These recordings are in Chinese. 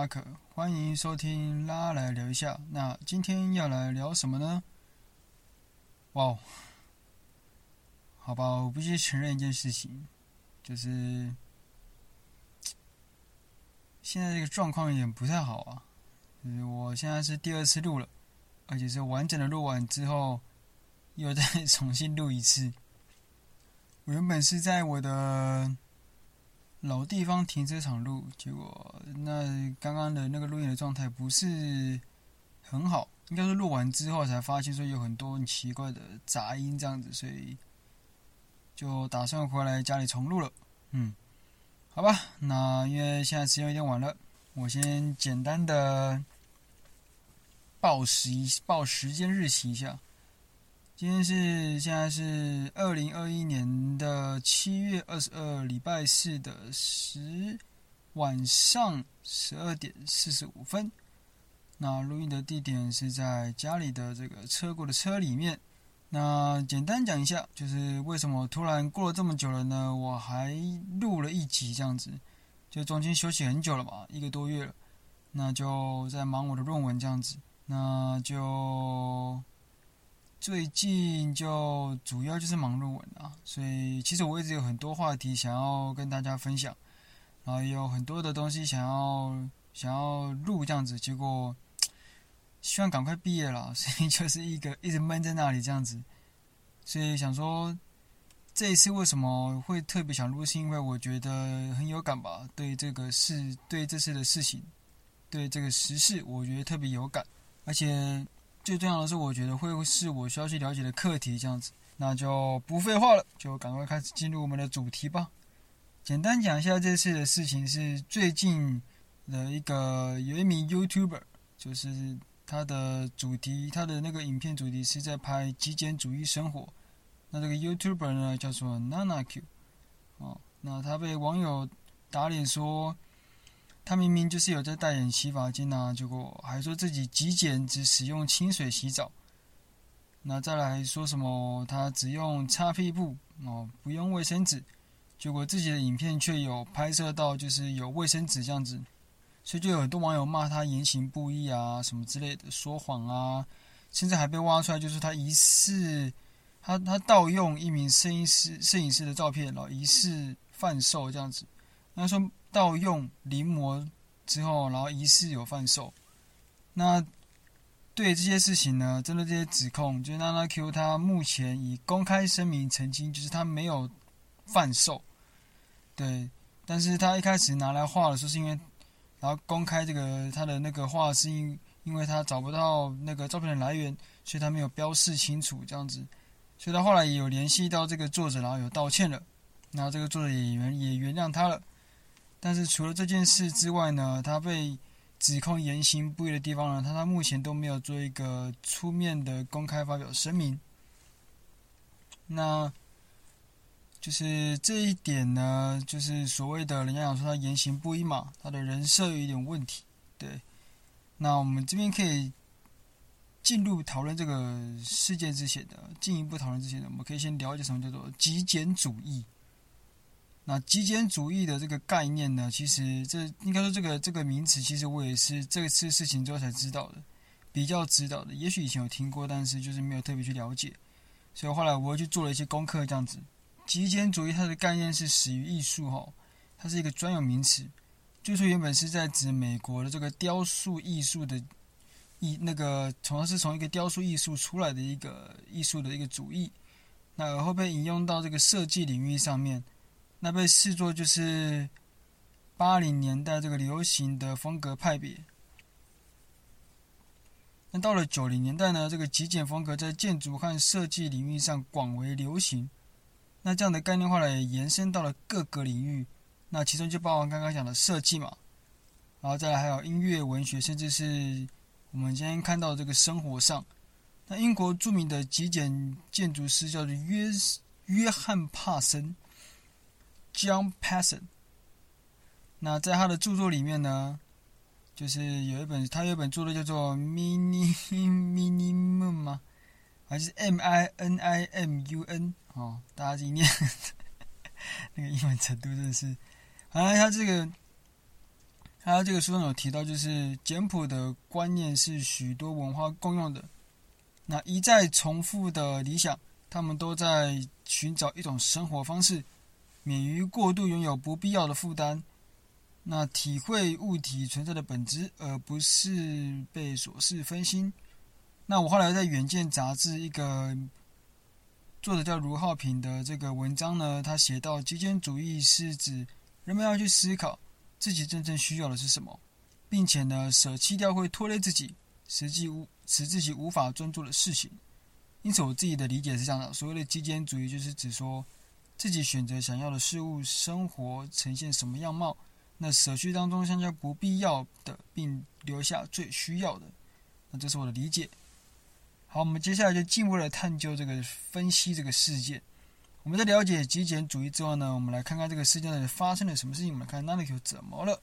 我是拉可，欢迎收听拉来聊一下。那今天要来聊什么呢？哇哦，好吧，我必须承认一件事情，就是现在这个状况有点不太好啊。就是我现在是第二次录了，而且是完整的录完之后，又再 重新录一次。我原本是在我的老地方停车场录，结果那刚刚的那个录音的状态不是很好，应该是录完之后才发现说有很多很奇怪的杂音这样子，所以就打算回来家里重录了。嗯，好吧，那因为现在时间有点晚了，我先简单的报时报时间日期一下。今天是现在是二零二一年的七月二十二，礼拜四的十晚上十二点四十五分。那录音的地点是在家里的这个车库的车里面。那简单讲一下，就是为什么突然过了这么久了呢？我还录了一集这样子，就中间休息很久了吧，一个多月了。那就在忙我的论文这样子，那就。最近就主要就是忙论文啊，所以其实我一直有很多话题想要跟大家分享，然后也有很多的东西想要想要录这样子，结果希望赶快毕业了，所以 就是一个一直闷在那里这样子，所以想说这一次为什么会特别想录，是因为我觉得很有感吧，对这个事，对这次的事情，对这个时事，我觉得特别有感，而且。最重要的是，我觉得会是我需要去了解的课题，这样子，那就不废话了，就赶快开始进入我们的主题吧。简单讲一下这次的事情，是最近的一个有一名 YouTuber，就是他的主题，他的那个影片主题是在拍极简主义生活。那这个 YouTuber 呢，叫做 NanaQ，哦，那他被网友打脸说。他明明就是有在代言洗发精啊，结果还说自己极简，只使用清水洗澡。那再来说什么他只用擦屁股哦，不用卫生纸，结果自己的影片却有拍摄到就是有卫生纸这样子，所以就有很多网友骂他言行不一啊，什么之类的，说谎啊，甚至还被挖出来就是他疑似他他盗用一名摄影师摄影师的照片，然后疑似贩售这样子，他说。盗用临摹之后，然后疑似有贩售。那对这些事情呢，针对这些指控，就是 NanaQ 他目前已公开声明澄清，就是他没有贩售。对，但是他一开始拿来画的时候，是因为然后公开这个他的那个画，是因因为他找不到那个照片的来源，所以他没有标示清楚这样子。所以他后来也有联系到这个作者，然后有道歉了。那这个作者也原也原谅他了。但是除了这件事之外呢，他被指控言行不一的地方呢，他他目前都没有做一个出面的公开发表声明。那就是这一点呢，就是所谓的人家讲说他言行不一嘛，他的人设有一点问题。对，那我们这边可以进入讨论这个事件之前的，进一步讨论之前的，我们可以先了解什么叫做极简主义。那极简主义的这个概念呢，其实这应该说这个这个名词，其实我也是这次事情之后才知道的，比较知道的。也许以前有听过，但是就是没有特别去了解。所以后来我又去做了一些功课，这样子。极简主义它的概念是始于艺术，哈，它是一个专有名词，最初原本是在指美国的这个雕塑艺术的艺，那个从是从一个雕塑艺术出来的一个艺术的一个主义，那而后被引用到这个设计领域上面。那被视作就是八零年代这个流行的风格派别。那到了九零年代呢，这个极简风格在建筑和设计领域上广为流行。那这样的概念化来也延伸到了各个领域，那其中就包含刚刚讲的设计嘛，然后再来还有音乐、文学，甚至是我们今天看到这个生活上。那英国著名的极简建筑师叫做约约翰帕森。John Passon，那在他的著作里面呢，就是有一本，他有一本著作叫做《Mini Minimum》吗？还是 M I N I M U N？哦，大家自己念，那个英文程度真的是。好像他这个，他这个书中有提到，就是简朴的观念是许多文化共用的。那一再重复的理想，他们都在寻找一种生活方式，免于过度拥有不必要的负担。那体会物体存在的本质，而不是被琐事分心。那我后来在《远见》杂志一个作者叫卢浩平的这个文章呢，他写到极简主义是指人们要去思考自己真正需要的是什么，并且呢，舍弃掉会拖累自己、实际无使自己无法专注的事情。因此，我自己的理解是这样的：所谓的极简主义，就是指说自己选择想要的事物，生活呈现什么样貌。那舍去当中，相较不必要的，并留下最需要的。那这是我的理解。好，我们接下来就进一步来探究这个分析这个事件。我们在了解极简主义之后呢，我们来看看这个事件到底发生了什么事情。我们来看 Nariko 怎么了？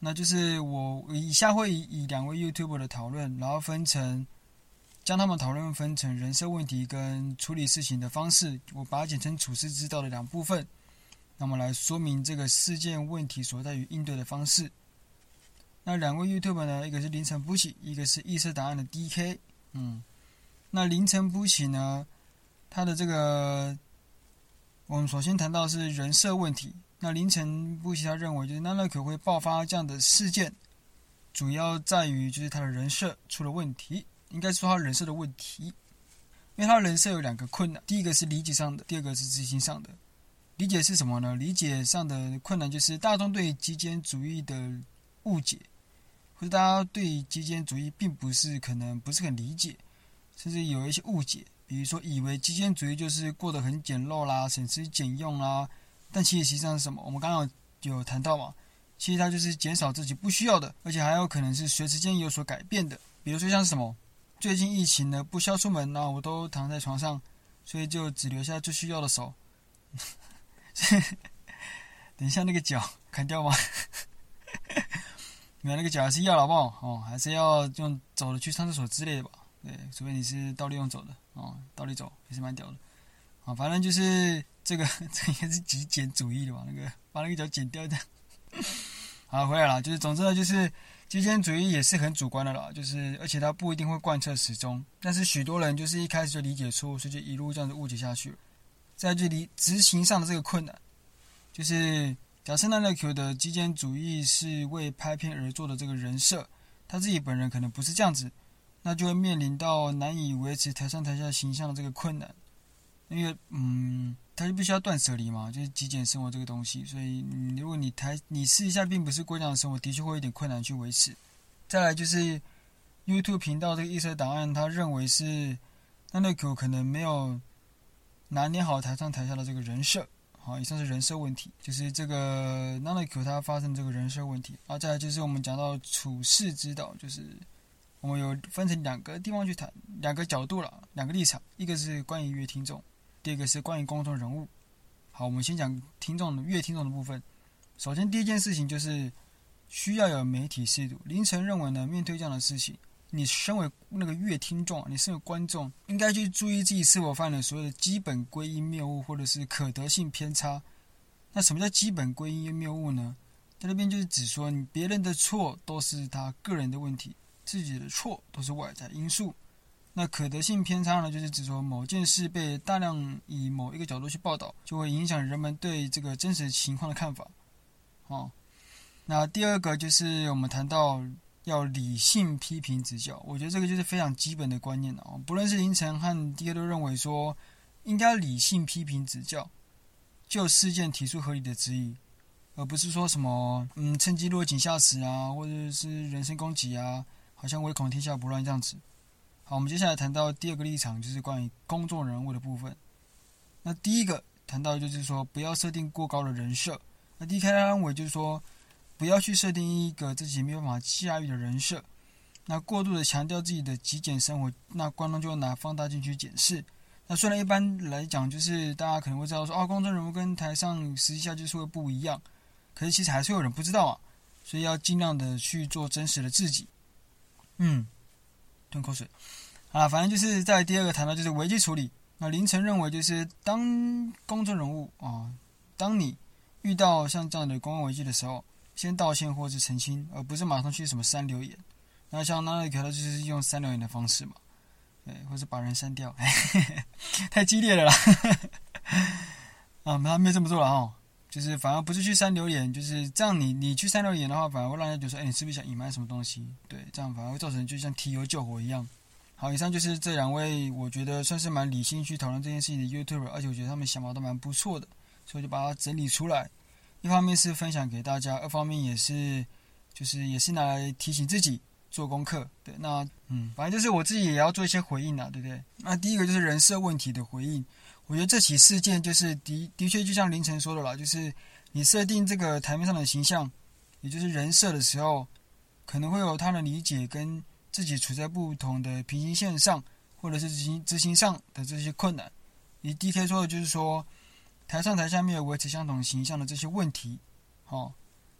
那就是我以下会以，两位 YouTube 的讨论，然后分成将他们讨论分成人设问题跟处理事情的方式，我把它简称处事之道的两部分。那么来说明这个事件问题所在于应对的方式。那两位 YouTube 呢，一个是凌晨不起，一个是异色答案的 DK。嗯，那凌晨不起呢，他的这个，我们首先谈到是人设问题。那凌晨不起他认为，就是 Nanokyo 会爆发这样的事件，主要在于就是他的人设出了问题，应该说他人设的问题，因为他人设有两个困难，第一个是理解上的，第二个是执行上的。理解是什么呢？理解上的困难就是大众对极简主义的误解，或者大家对极简主义并不是可能不是很理解，甚至有一些误解，比如说以为极简主义就是过得很简陋啦、省吃俭用啦，但其实实际上是什么？我们刚刚有，有谈到嘛，其实它就是减少自己不需要的，而且还有可能是随时间有所改变的。比如说像什么，最近疫情呢，不需要出门，那我都躺在床上，所以就只留下最需要的手。等一下，那个脚砍掉吗？没有，那个脚还是要了，好不？哦，还是要用走的去上厕所之类的吧。对，除非你是倒立用走的哦，倒立走也是蛮屌的。啊，反正就是这个，这应该是极简主义的吧？那个把那个脚剪掉的。好，回来了，就是总之呢，就是极简主义也是很主观的啦，就是而且它不一定会贯彻始终。但是许多人就是一开始就理解错，所以就一路这样子误解下去了。在这里执行上的这个困难，就是假设 Nanokyo 的极简主义是为拍片而做的这个人设，他自己本人可能不是这样子，那就会面临到难以维持台上台下形象的这个困难，因为嗯，他就必须要断舍离嘛，就是极简生活这个东西，所以如果你台你试一下，并不是过这样的生活，的确会有点困难去维持。再来就是 YouTube 频道这个异色档案，他认为是 nanoko 可能没有。拿捏好台上台下的这个人设，好，以上是人设问题，就是这个 nanoko 它发生这个人设问题。啊，再来就是我们讲到处世之道，就是我们有分成两个地方去谈，两个角度了，两个立场，一个是关于阅听众，第二个是关于公众人物。好，我们先讲听众的阅听众的部分。首先第一件事情就是需要有媒体识读。凌晨认为呢，面对这样的事情。你身为那个阅听众，你身为观众，应该去注意自己是否犯了所谓的基本归因谬误，或者是可得性偏差。那什么叫基本归因谬误呢？在那边就是指说，你别人的错都是他个人的问题，自己的错都是外在因素。那可得性偏差呢，就是指说某件事被大量以某一个角度去报道，就会影响人们对这个真实情况的看法。哦，那第二个就是我们谈到。要理性批评指教，我觉得这个就是非常基本的观念了。不论是凌晨和 DK 都认为说，应该理性批评指教，就事件提出合理的质疑，而不是说什么嗯趁机落井下石啊，或者是人身攻击啊，好像唯恐天下不乱这样子。好，我们接下来谈到第二个立场，就是关于公众人物的部分。那第一个谈到就是说，不要设定过高的人设。那 DK 他认为就是说。不要去设定一个自己没有办法驾驭的人设，那过度的强调自己的极简生活，那观众就会拿放大镜去检视。那虽然一般来讲，就是大家可能会知道说，哦，公众人物跟台上实际下就是会不一样，可是其实还是有人不知道啊，所以要尽量的去做真实的自己。嗯，吞口水啊，反正就是在第二个谈到就是危机处理。那凌晨认为就是当公众人物啊，当你遇到像这样的公共危机的时候。先道歉或是澄清，而不是马上去什么删留言。那像那个，他就是用删留言的方式嘛，对，或是把人删掉，太激烈了啦。啊，他没这么做了哦，就是反而不是去删留言，就是这样你。你去删留言的话，反而会让人家觉得说，哎，你是不是想隐瞒什么东西？对，这样反而会造成就像提油救火一样。好，以上就是这两位，我觉得算是蛮理性去讨论这件事情的 YouTuber，而且我觉得他们想法都蛮不错的，所以就把它整理出来。一方面是分享给大家，二方面也是，就是也是拿来提醒自己做功课。对，那嗯，反正就是我自己也要做一些回应啊，对不对？那第一个就是人设问题的回应。我觉得这起事件就是的的确就像凌晨说的啦，就是你设定这个台面上的形象，也就是人设的时候，可能会有他的理解跟。自己处在不同的平行线上，或者是执行执行上的这些困难，你 DK 说的就是说，台上台下没有维持相同形象的这些问题，哦，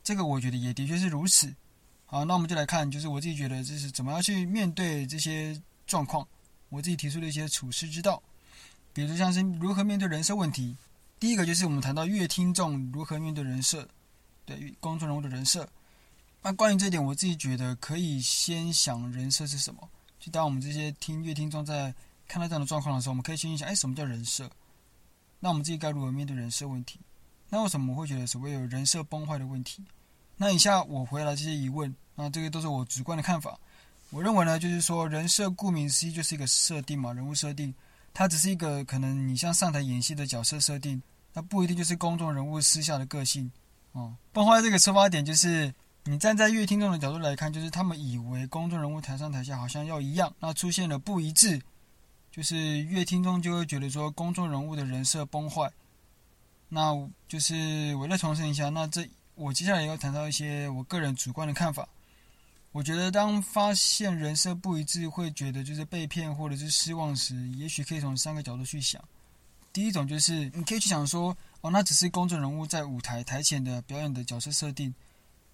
这个我觉得也的确是如此。好，那我们就来看，就是我自己觉得这是怎么样去面对这些状况，我自己提出的一些处事之道，比如像是如何面对人设问题。第一个就是我们谈到阅听众如何面对人设，对公众人物的人设。那关于这点，我自己觉得可以先想人设是什么。就当我们这些听阅听众在看到这样的状况的时候，我们可以先想：哎，什么叫人设？那我们自己该如何面对人设问题？那为什么我会觉得所谓有人设崩坏的问题？那以下我回答这些疑问，那这个都是我主观的看法。我认为呢，就是说人设顾名思义就是一个设定嘛，人物设定，它只是一个可能你像上台演戏的角色设定，那不一定就是公众人物私下的个性。哦，崩坏这个出发点就是。你站在乐听众的角度来看，就是他们以为公众人物台上台下好像要一样，那出现了不一致，就是乐听众就会觉得说公众人物的人设崩坏。那就是我再重申一下，那这我接下来要谈到一些我个人主观的看法。我觉得当发现人设不一致，会觉得就是被骗或者是失望时，也许可以从三个角度去想。第一种就是你可以去想说，哦，那只是公众人物在舞台台前的表演的角色设定。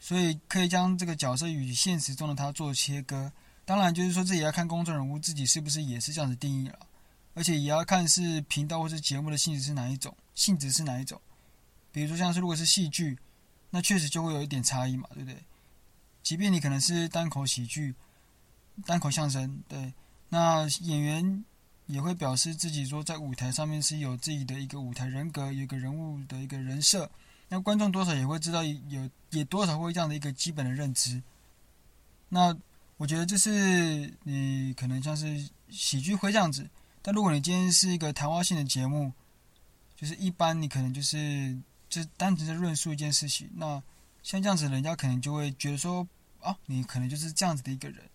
所以可以将这个角色与现实中的他做切割，当然就是说这也要看公众人物自己是不是也是这样子定义了，而且也要看是频道或是节目的性质是哪一种，性质是哪一种。比如说像是如果是戏剧，那确实就会有一点差异嘛，对不对？即便你可能是单口喜剧、单口相声，对，那演员也会表示自己说在舞台上面是有自己的一个舞台人格，有一个人物的一个人设。那观众多少也会知道有，也多少会这样的一个基本的认知。那我觉得这是你可能像是喜剧会这样子，但如果你今天是一个谈话性的节目，就是一般你可能就是就单纯的论述一件事情。那像这样子，人家可能就会觉得说啊，你可能就是这样子的一个人。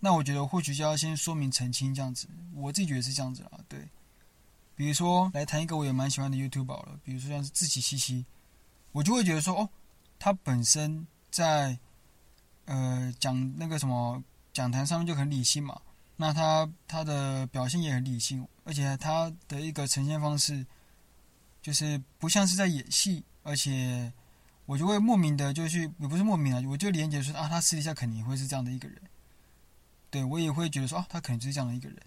那我觉得或许就要先说明澄清这样子。我自己觉得是这样子啦，对。比如说来谈一个我也蛮喜欢的 YouTuber 了，比如说像是志祺七七。我就会觉得说，哦，他本身在，呃，讲那个什么讲坛上面就很理性嘛，那他他的表现也很理性，而且他的一个呈现方式，就是不像是在演戏，而且我就会莫名的就去，也不是莫名啊，我就连接说啊，他私底下肯定会是这样的一个人，对，我也会觉得说啊，他可能就是这样的一个人，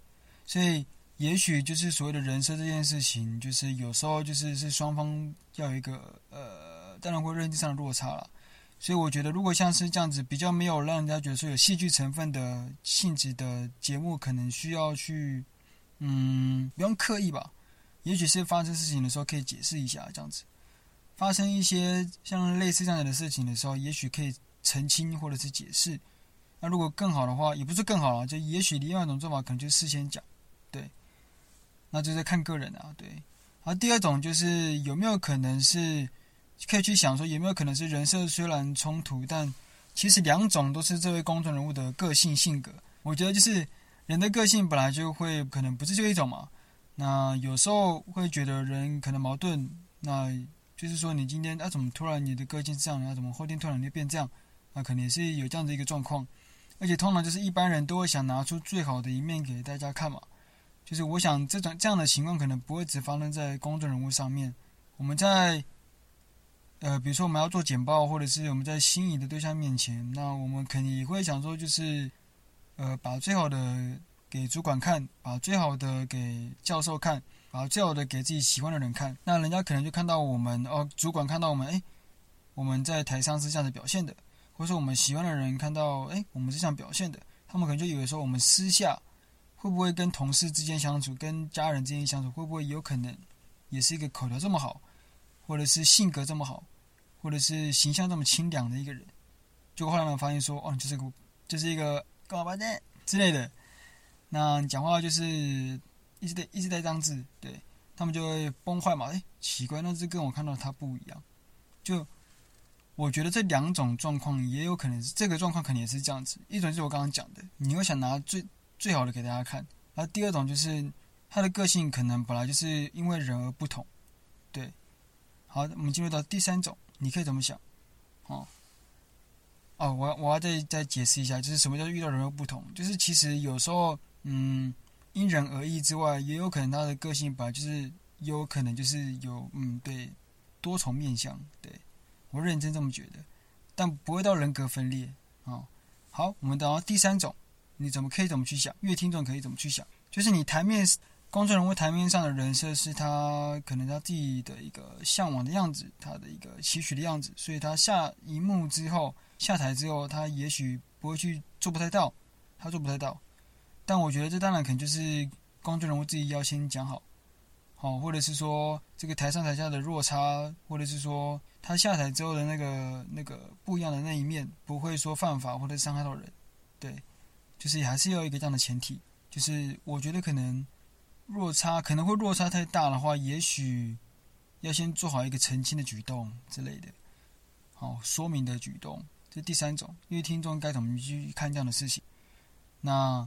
所以。也许就是所谓的人设这件事情，就是有时候就是是双方要有一个呃，当然会认知上的落差了。所以我觉得，如果像是这样子比较没有让人家觉得说有戏剧成分的性质的节目，可能需要去嗯，不用刻意吧。也许是发生事情的时候可以解释一下这样子。发生一些像类似这样的事情的时候，也许可以澄清或者是解释。那如果更好的话，也不是更好了，就也许另外一种做法可能就事先讲，对。那就是看个人啊，对。而第二种就是有没有可能是可以去想说有没有可能是人设虽然冲突，但其实两种都是这位公众人物的个性性格。我觉得就是人的个性本来就会可能不是这一种嘛。那有时候会觉得人可能矛盾，那就是说你今天啊怎么突然你的个性这样，然后怎么后天突然就变这样？那可能也是有这样的一个状况。而且通常就是一般人都会想拿出最好的一面给大家看嘛。就是我想，这种这样的情况可能不会只发生在公众人物上面。我们在，呃，比如说我们要做简报，或者是我们在心仪的对象面前，那我们肯定会想说，就是，呃，把最好的给主管看，把最好的给教授看，把最好的给自己喜欢的人看。那人家可能就看到我们，哦，主管看到我们，哎，我们在台上是这样子表现的，或者说我们喜欢的人看到，哎，我们是这样表现的，他们可能就以为说我们私下会不会跟同事之间相处，跟家人之间相处，会不会有可能也是一个口条这么好，或者是性格这么好，或者是形象这么清凉的一个人？结果后来我们发现说，哦，就是个就是一个高八蛋之类的，那讲话就是一直在一直在当字，对。他们就会崩坏嘛？哎，奇怪，那只跟我看到它不一样。就我觉得这两种状况也有可能是这个状况，可能也是这样子。一种就是我刚刚讲的，你会想拿最最好的给大家看；然后第二种就是他的个性可能本来就是因为人而不同。对，好，我们进入到第三种，你可以怎么想？哦，哦，我我要再再解释一下，就是什么叫遇到人而不同？就是其实有时候，嗯。因人而异之外，也有可能他的个性本来就是，也有可能就是有嗯，对，多重面相，对，我认真这么觉得，但不会到人格分裂啊、好，我们等到第三种，你怎么可以怎么去想？越听众可以怎么去想？就是你台面公众人物台面上的人设是他可能他自己的一个向往的样子，他的一个期许的样子，所以他下荧幕之后下台之后，他也许不会去做不太到，他做不太到。但我觉得这当然可能就是公众人物自己要先讲好，好，或者是说这个台上台下的落差，或者是说他下台之后的那个那个不一样的那一面，不会说犯法或者伤害到人，对，就是还是要一个这样的前提，就是我觉得可能落差可能会落差太大的话，也许要先做好一个澄清的举动之类的，好，说明的举动，这第三种，因为听众该怎么去看这样的事情，那。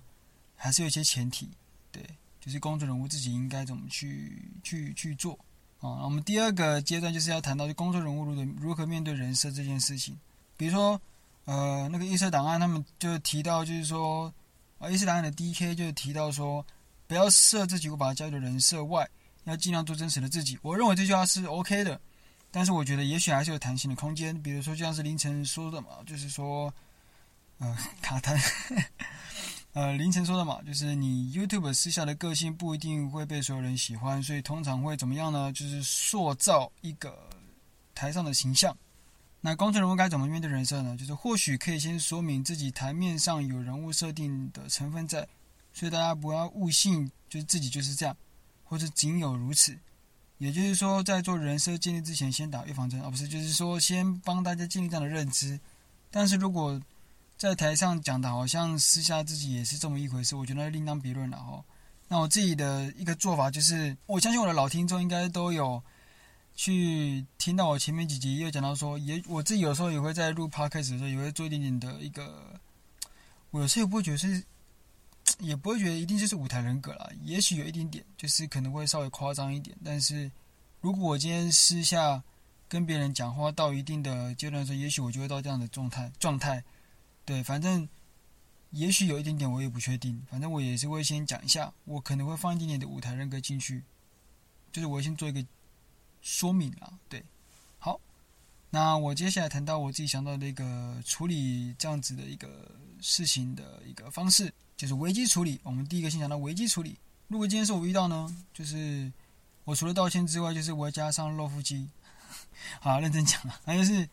还是有一些前提，对，就是公众人物自己应该怎么去去去做啊。我们第二个阶段就是要谈到就公众人物如何如何面对人设这件事情。比如说，呃，那个异色档案他们就提到，就是说，啊，异色档案的 DK 就提到说，不要设自己无法交易的人设外，要尽量做真实的自己。我认为这句话是 OK 的，但是我觉得也许还是有弹性的空间。比如说，就像是凌晨说的嘛，就是说，呃，卡弹。呃，凌晨说的嘛，就是你 YouTube 私下的个性不一定会被所有人喜欢，所以通常会怎么样呢？就是塑造一个台上的形象。那公众人物该怎么面对人设呢？就是或许可以先说明自己台面上有人物设定的成分在，所以大家不要误信，就是自己就是这样，或者仅有如此。也就是说，在做人设建立之前，先打预防针，而不是就是说先帮大家建立这样的认知。但是如果在台上讲的好像私下自己也是这么一回事，我觉得另当别论了哈。那我自己的一个做法就是，我相信我的老听众应该都有去听到我前面几集也有讲到说，也我自己有时候也会在录 podcast 的时候也会做一点点的一个，我有时候也不会觉得是，也不会觉得一定就是舞台人格啦，也许有一点点，就是可能会稍微夸张一点。但是如果我今天私下跟别人讲话到一定的阶段的时候，也许我就会到这样的状态状态。对，反正也许有一点点，我也不确定。反正我也是会先讲一下，我可能会放一点点的舞台人格进去，就是我先做一个说明啊。对，好，那我接下来谈到我自己想到的一个处理这样子的一个事情的一个方式，就是危机处理。我们第一个先讲到危机处理。如果今天是我遇到呢，就是我除了道歉之外，就是我要加上露腹肌。好，认真讲啊，那就是。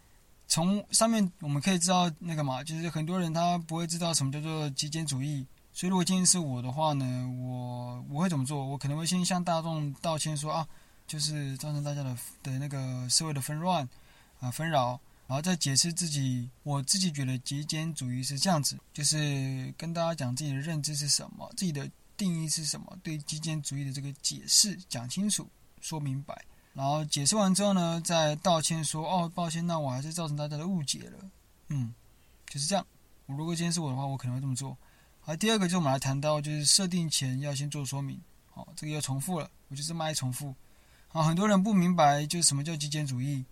从上面我们可以知道那个嘛，就是很多人他不会知道什么叫做极简主义，所以如果今天是我的话呢，我我会怎么做？我可能会先向大众道歉说啊，就是造成大家的的那个社会的纷乱啊纷扰，然后再解释自己，我自己觉得极简主义是这样子，就是跟大家讲自己的认知是什么，自己的定义是什么，对极简主义的这个解释讲清楚，说明白。然后解释完之后呢，再道歉说：“哦，抱歉，那我还是造成大家的误解了。”嗯，就是这样。我如果今天是我的话，我可能会这么做。好，第二个就是我们来谈到，就是设定前要先做说明。好，这个又重复了，我就是这么爱重复。好，很多人不明白就是什么叫极简主义，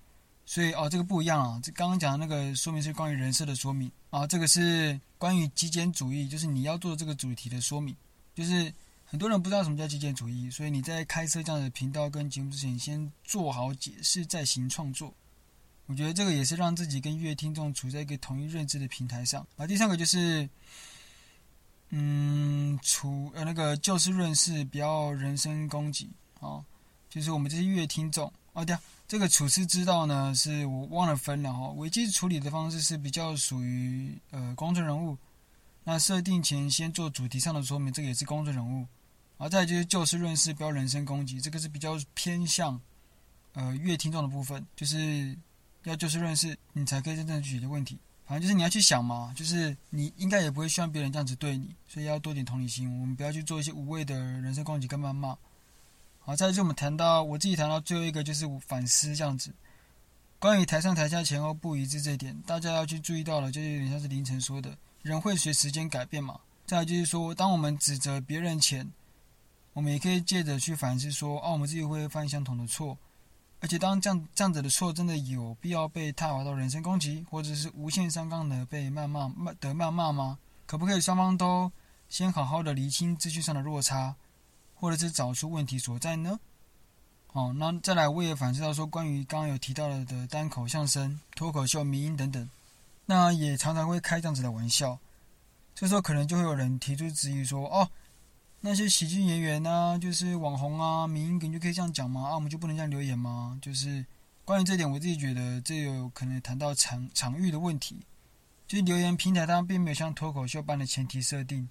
所以哦，这个不一样啊。这刚刚讲的那个说明是关于人设的说明啊，这个是关于极简主义，就是你要做这个主题的说明，就是。很多人不知道什么叫极简主义，所以你在开设这样的频道跟节目之前，先做好解释再行创作。我觉得这个也是让自己跟乐听众处在一个统一认知的平台上。啊，第三个就是，嗯，处呃那个就事论事，不要人身攻击啊。就是我们这些乐听众，哦对啊，这个处事之道呢，是我忘了分了哈。危机处理的方式是比较属于呃公众人物，那设定前先做主题上的说明，这个也是公众人物。然后再就是就事论事，不要人身攻击，这个是比较偏向呃越听众的部分，就是要就事论事，你才可以真正解决问题。反正就是你要去想嘛，就是你应该也不会希望别人这样子对你，所以要多点同理心。我们不要去做一些无谓的人身攻击跟谩骂。好，再就我们谈到我自己谈到最后一个就是反思这样子，关于台上台下前后不一致这一点，大家要去注意到了，就有点像是凌晨说的，人会随时间改变嘛。再来就是说，当我们指责别人前，我们也可以借着去反思说，哦，我们自己会犯相同的错，而且当这样这样子的错真的有必要被挞伐到人身攻击，或者是无限上纲的被谩骂、的谩骂吗？可不可以双方都先好好的厘清资讯上的落差？或者是找出问题所在呢？好，那再来我也反思到说，关于刚刚有提到了的单口相声、脱口秀、迷音等等，那也常常会开这样子的玩笑。这时候可能就会有人提出质疑说：“哦，那些喜剧演员啊，就是网红啊，迷因，就可以这样讲吗？啊，我们就不能这样留言吗？”就是关于这点，我自己觉得这有可能谈到场场域的问题。就是留言平台它并没有像脱口秀般的前提设定，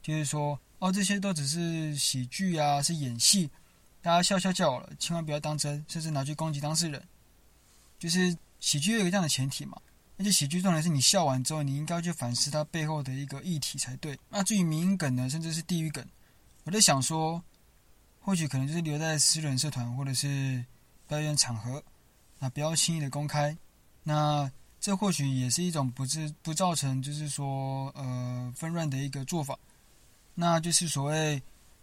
就是说。哦，这些都只是喜剧啊，是演戏，大家笑笑就好了，千万不要当真，甚至拿去攻击当事人。就是喜剧有一个这样的前提嘛，而且喜剧重点是你笑完之后，你应该去反思它背后的一个议题才对。那至于迷因梗呢，甚至是地狱梗，我在想说，或许可能就是留在私人社团或者是表演场合，那不要轻易的公开。那这或许也是一种不是不造成就是说呃纷乱的一个做法。那就是所谓，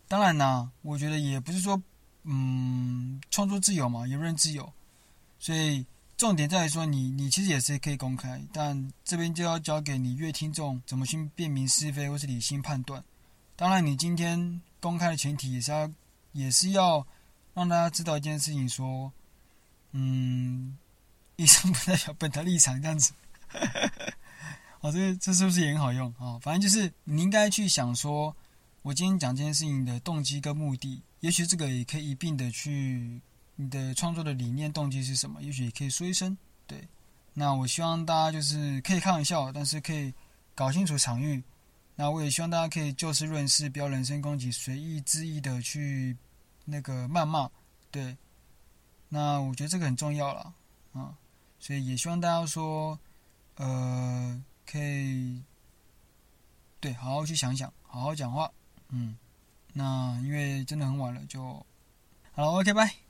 当然啦，我觉得也不是说，嗯，创作自由嘛，言论自由，所以重点在于说你，你其实也是可以公开，但这边就要交给你阅听众怎么去辨明是非或是理性判断。当然，你今天公开的前提也是要，也是要让大家知道一件事情，说，嗯，以上不代表本台立场这样子。哦，这这是不是也很好用啊？反正就是你应该去想说。我今天讲这件事情的动机跟目的，也许这个也可以一并的去你的创作的理念动机是什么？也许也可以说一声。对，那我希望大家就是可以开玩笑，但是可以搞清楚场域。那我也希望大家可以就事论事，不要人身攻击，随意恣意的去那个谩骂。对，那我觉得这个很重要了啊，所以也希望大家说，呃，可以对好好去想想，好好讲话。嗯，那因为真的很晚了，就好了，OK，拜。